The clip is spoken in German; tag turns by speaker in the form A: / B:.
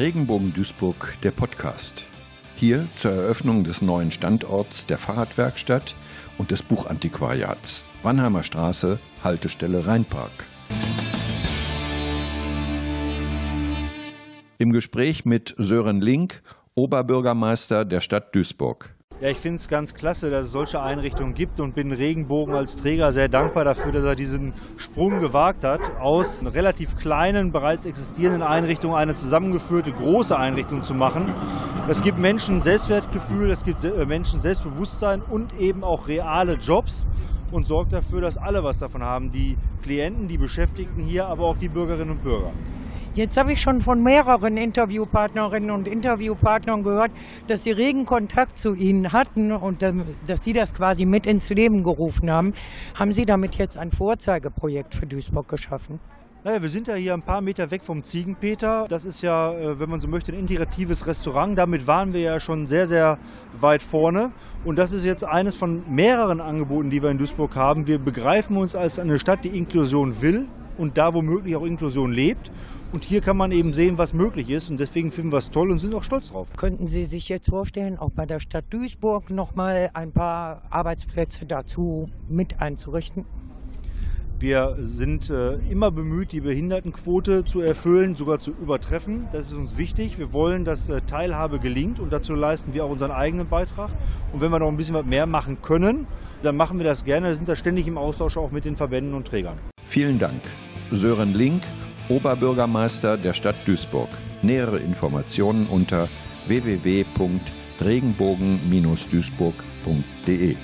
A: Regenbogen Duisburg, der Podcast. Hier zur Eröffnung des neuen Standorts der Fahrradwerkstatt und des Buchantiquariats. Wannheimer Straße, Haltestelle Rheinpark. Im Gespräch mit Sören Link, Oberbürgermeister der Stadt Duisburg.
B: Ja, ich finde es ganz klasse, dass es solche Einrichtungen gibt und bin Regenbogen als Träger sehr dankbar dafür, dass er diesen Sprung gewagt hat, aus relativ kleinen, bereits existierenden Einrichtung eine zusammengeführte große Einrichtung zu machen. Es gibt Menschen Selbstwertgefühl, es gibt äh, Menschen Selbstbewusstsein und eben auch reale Jobs und sorgt dafür, dass alle was davon haben. Die Klienten, die Beschäftigten hier, aber auch die Bürgerinnen und Bürger.
C: Jetzt habe ich schon von mehreren Interviewpartnerinnen und Interviewpartnern gehört, dass sie regen Kontakt zu Ihnen hatten und ähm, dass Sie das quasi mit ins Leben gerufen haben. Haben Sie damit jetzt ein Vorzeigeprojekt für Duisburg geschaffen?
B: Naja, wir sind ja hier ein paar Meter weg vom Ziegenpeter. Das ist ja, äh, wenn man so möchte, ein integratives Restaurant. Damit waren wir ja schon sehr, sehr weit vorne. Und das ist jetzt eines von mehreren Angeboten, die wir in Duisburg haben. Wir begreifen uns als eine Stadt, die Inklusion will und da womöglich auch Inklusion lebt. Und hier kann man eben sehen, was möglich ist. Und deswegen finden wir es toll und sind auch stolz drauf.
C: Könnten Sie sich jetzt vorstellen, auch bei der Stadt Duisburg nochmal ein paar Arbeitsplätze dazu mit einzurichten?
B: Wir sind äh, immer bemüht, die Behindertenquote zu erfüllen, sogar zu übertreffen. Das ist uns wichtig. Wir wollen, dass äh, Teilhabe gelingt und dazu leisten wir auch unseren eigenen Beitrag. Und wenn wir noch ein bisschen mehr machen können, dann machen wir das gerne. Wir sind da ständig im Austausch auch mit den Verbänden und Trägern.
A: Vielen Dank. Sören Link, Oberbürgermeister der Stadt Duisburg. Nähere Informationen unter www.regenbogen-duisburg.de.